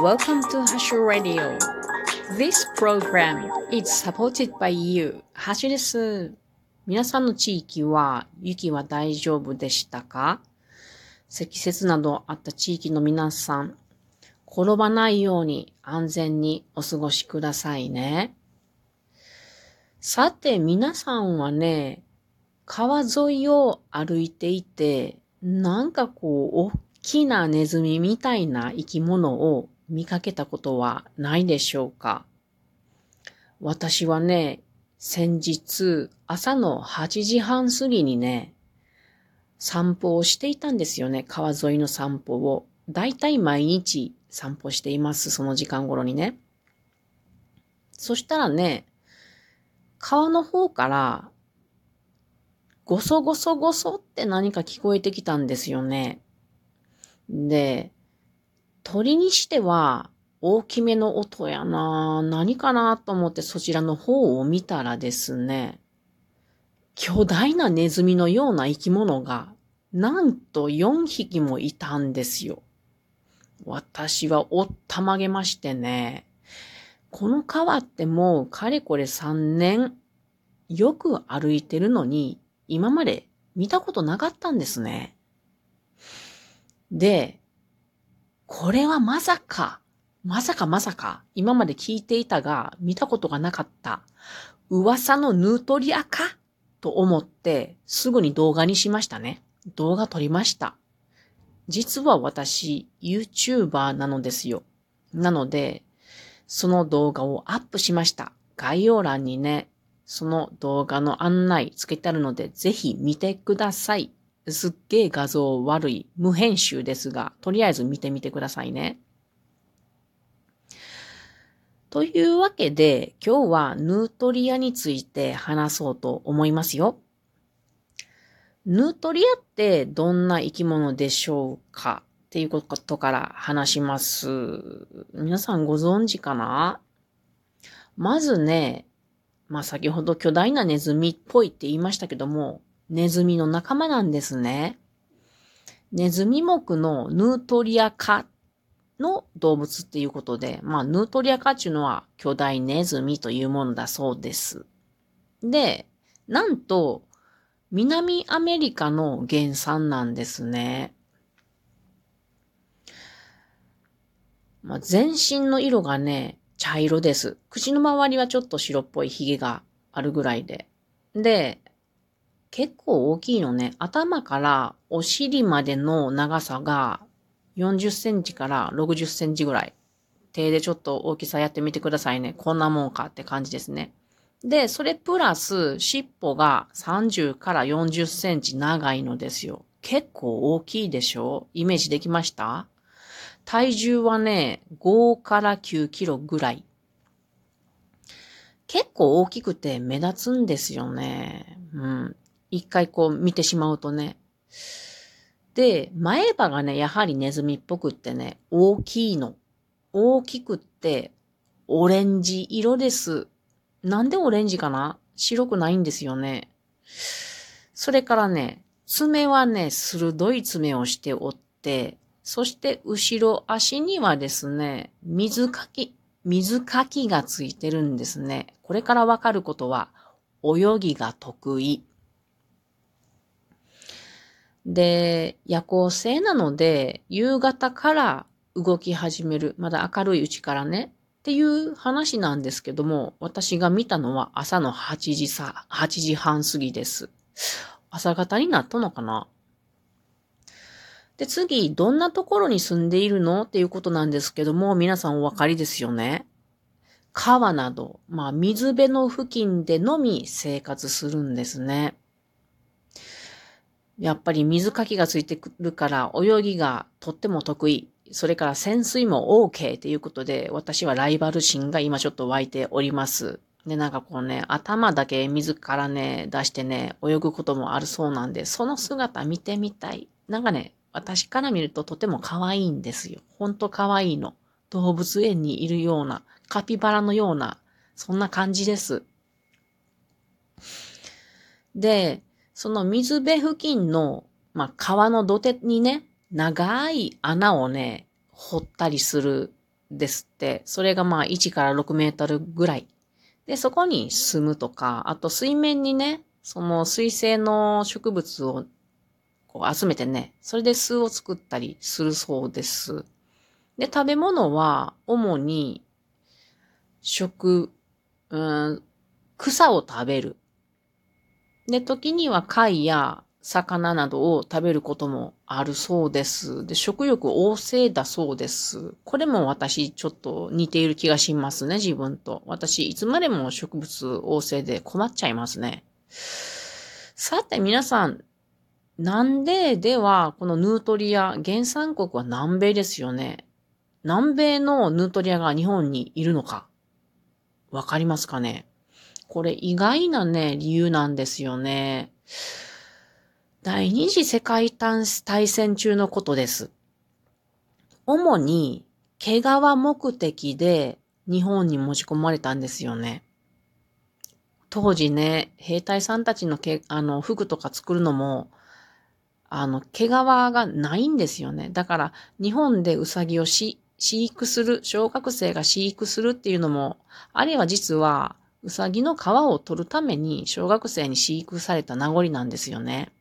Welcome to Hashu Radio. This program is supported by you. ハッシュです。皆さんの地域は雪は大丈夫でしたか？積雪などあった地域の皆さん、転ばないように安全にお過ごしくださいね。さて皆さんはね、川沿いを歩いていて、なんかこう、大きなネズミみたいな生き物を見かけたことはないでしょうか？私はね、先日朝の8時半過ぎにね、散歩をしていたんですよね。川沿いの散歩を。だいたい毎日散歩しています。その時間頃にね。そしたらね、川の方からごそごそごそって何か聞こえてきたんですよね。で、鳥にしては大きめの音やな何かなと思ってそちらの方を見たらですね、巨大なネズミのような生き物がなんと4匹もいたんですよ。私はおったまげましてね、この川ってもうかれこれ3年よく歩いてるのに今まで見たことなかったんですね。で、これはまさか、まさかまさか、今まで聞いていたが見たことがなかった、噂のヌートリアか？と思って、すぐに動画にしましたね。動画撮りました。実は私、YouTuber なのですよ。なので、その動画をアップしました。概要欄にね、その動画の案内つけてあるので、ぜひ見てください。すっげえ画像悪い、無編集ですが、とりあえず見てみてくださいね。というわけで、今日はヌートリアについて話そうと思いますよ。ヌートリアってどんな生き物でしょうか？っていうことから話します。皆さんご存知かな？まずね、まあ先ほど巨大なネズミっぽいって言いましたけども、ネズミの仲間なんですね。ネズミ目のヌートリア科の動物っていうことで、まあヌートリア科っていうのは巨大ネズミというものだそうです。で、なんと南アメリカの原産なんですね。まあ、全身の色がね、茶色です。口の周りはちょっと白っぽい髭があるぐらいで。で、結構大きいのね。頭からお尻までの長さが40センチから60センチぐらい。手でちょっと大きさやってみてくださいね。こんなもんかって感じですね。で、それプラス尻尾が30から40センチ長いのですよ。結構大きいでしょ？イメージできました？体重はね、5から9キロぐらい。結構大きくて目立つんですよね。うん。一回こう見てしまうとね。で、前歯がね、やはりネズミっぽくってね、大きいの。大きくって、オレンジ色です。なんでオレンジかな？白くないんですよね。それからね、爪はね、鋭い爪をしておって、そして後ろ足にはですね、水かき、水かきがついてるんですね。これからわかることは、泳ぎが得意。で、夜行性なので、夕方から動き始める。まだ明るいうちからね。っていう話なんですけども、私が見たのは朝の8時さ、8時半過ぎです。朝方になったのかなで、次、どんなところに住んでいるの？っていうことなんですけども、皆さんお分かりですよね。川など、まあ、水辺の付近でのみ生活するんですね。やっぱり水かきがついてくるから泳ぎがとっても得意。それから潜水も OK ということで、私はライバル心が今ちょっと湧いております。で、なんかこうね、頭だけ水からね、出してね、泳ぐこともあるそうなんで、その姿見てみたい。なんかね、私から見るととても可愛いんですよ。ほんと可愛いの。動物園にいるような、カピバラのような、そんな感じです。で、その水辺付近の、まあ、川の土手にね、長い穴をね、掘ったりするですって。それがまあ1から6メートルぐらい。で、そこに住むとか、あと水面にね、その水生の植物をこう集めてね、それで巣を作ったりするそうです。で、食べ物は主に食、うん、草を食べる。で、時には貝や魚などを食べることもあるそうです。で、食欲旺盛だそうです。これも私ちょっと似ている気がしますね、自分と。私、いつまでも植物旺盛で困っちゃいますね。さて、皆さん、なんででは、このヌートリア、原産国は南米ですよね。南米のヌートリアが日本にいるのかわかりますかね？これ意外なね、理由なんですよね。第二次世界大戦中のことです。主に毛皮目的で日本に持ち込まれたんですよね。当時ね、兵隊さんたちのけあの服とか作るのも、あの、毛皮がないんですよね。だから、日本でウサギをし飼育する、小学生が飼育するっていうのも、あれは実は、ウサギの皮を取るために小学生に飼育された名残なんですよね。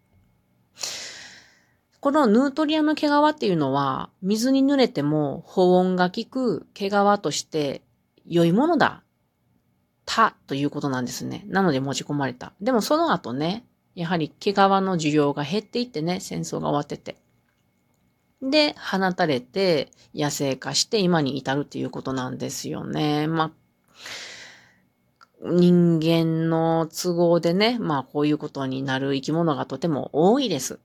このヌートリアの毛皮っていうのは、水に濡れても保温が効く毛皮として良いものだ。たということなんですね。なので持ち込まれた。でもその後ね、やはり毛皮の需要が減っていってね、戦争が終わってて。で、放たれて野生化して今に至るっていうことなんですよね。まあ、人間の都合でね、まあこういうことになる生き物がとても多いです。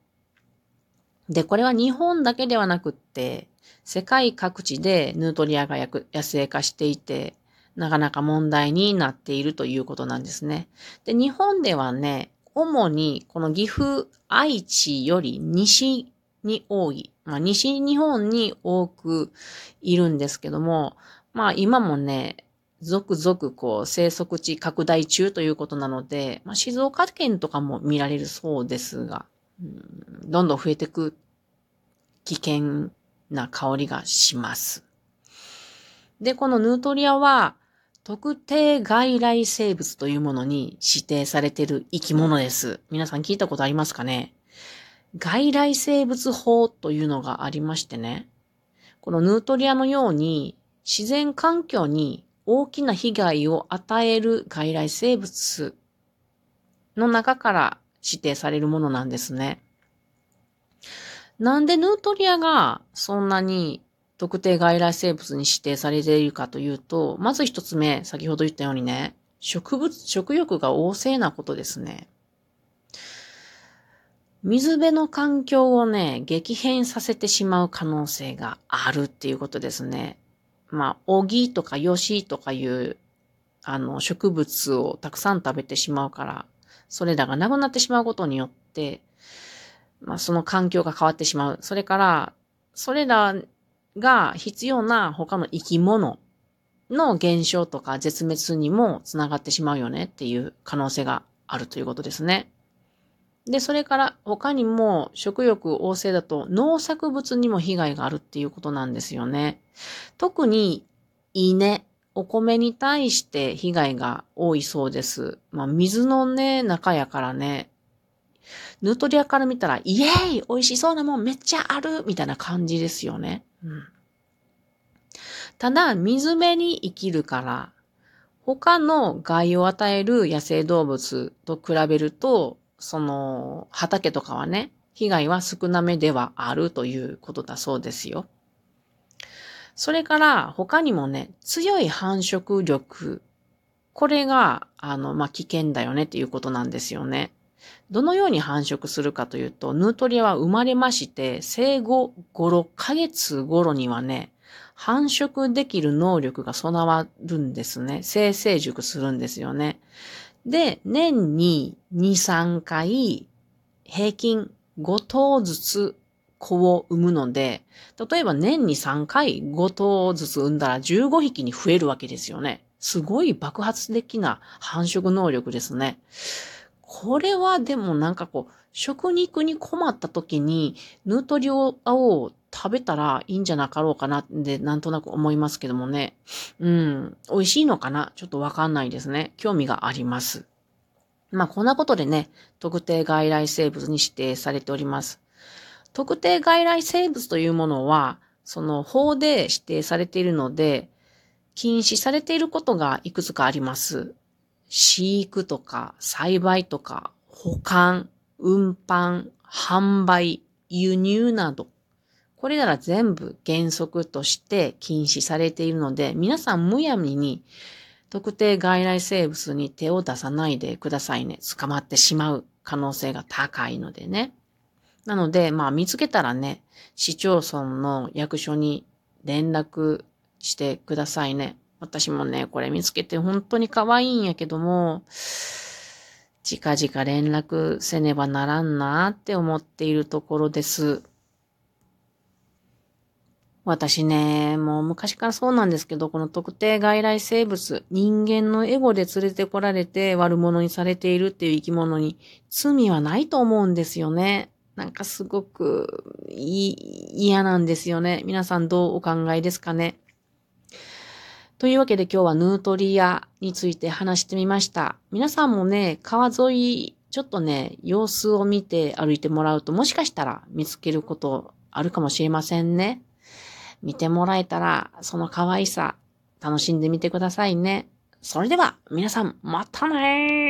で、これは日本だけではなくって、世界各地でヌートリアが野生化していて、なかなか問題になっているということなんですね。で、日本ではね、主にこの岐阜、愛知より西に多い、まあ西日本に多くいるんですけども、まあ今もね、続々こう生息地拡大中ということなので、まあ、静岡県とかも見られるそうですが、うん、どんどん増えていく危険な香りがします。で、このヌートリアは特定外来生物というものに指定されている生き物です。皆さん聞いたことありますかね？外来生物法というのがありましてね。このヌートリアのように自然環境に大きな被害を与える外来生物の中から指定されるものなんですね。なんでヌートリアがそんなに特定外来生物に指定されているかというと、まず一つ目、先ほど言ったようにね、植物、食欲が旺盛なことですね。水辺の環境をね、激変させてしまう可能性があるっていうことですね。まあ、オギとかヨシとかいう、あの、植物をたくさん食べてしまうから、それらがなくなってしまうことによって、まあ、その環境が変わってしまう。それから、それらが必要な他の生き物の減少とか絶滅にもつながってしまうよねっていう可能性があるということですね。で、それから他にも食欲旺盛だと農作物にも被害があるっていうことなんですよね。特に稲、お米に対して被害が多いそうです。まあ、水のね、中やからね、ヌートリアから見たら、イエーイ美味しそうなもんめっちゃあるみたいな感じですよね。うん、ただ、水辺に生きるから、他の害を与える野生動物と比べると、その、畑とかはね、被害は少なめではあるということだそうですよ。それから他にもね、強い繁殖力。これが、あの、まあ、危険だよねっていうことなんですよね。どのように繁殖するかというと、ヌートリアは生まれまして、生後5、6ヶ月頃にはね、繁殖できる能力が備わるんですね。生成熟するんですよね。で、年に2、3回、平均5頭ずつ子を産むので、例えば年に3回5頭ずつ産んだら15匹に増えるわけですよね。すごい爆発的な繁殖能力ですね。これはでもなんかこう、食肉に困った時にヌートリアを食べたらいいんじゃなかろうかなってなんとなく思いますけどもね。うん。美味しいのかな？ちょっとわかんないですね。興味があります。まあ、こんなことでね、特定外来生物に指定されております。特定外来生物というものは、その法で指定されているので、禁止されていることがいくつかあります。飼育とか栽培とか保管、運搬、販売、輸入など。これなら全部原則として禁止されているので、皆さんむやみに特定外来生物に手を出さないでくださいね。捕まってしまう可能性が高いのでね。なので、まあ見つけたらね、市町村の役所に連絡してくださいね。私もね、これ見つけて本当に可愛いんやけども、近々連絡せねばならんなって思っているところです。私ね、もう昔からそうなんですけど、この特定外来生物、人間のエゴで連れてこられて悪者にされているっていう生き物に罪はないと思うんですよね。なんかすごく嫌なんですよね。皆さんどうお考えですかね。というわけで今日はヌートリアについて話してみました。皆さんもね、川沿い、ちょっとね、様子を見て歩いてもらうと、もしかしたら見つけることあるかもしれませんね。見てもらえたら、その可愛さ、楽しんでみてくださいね。それでは、皆さん、またねー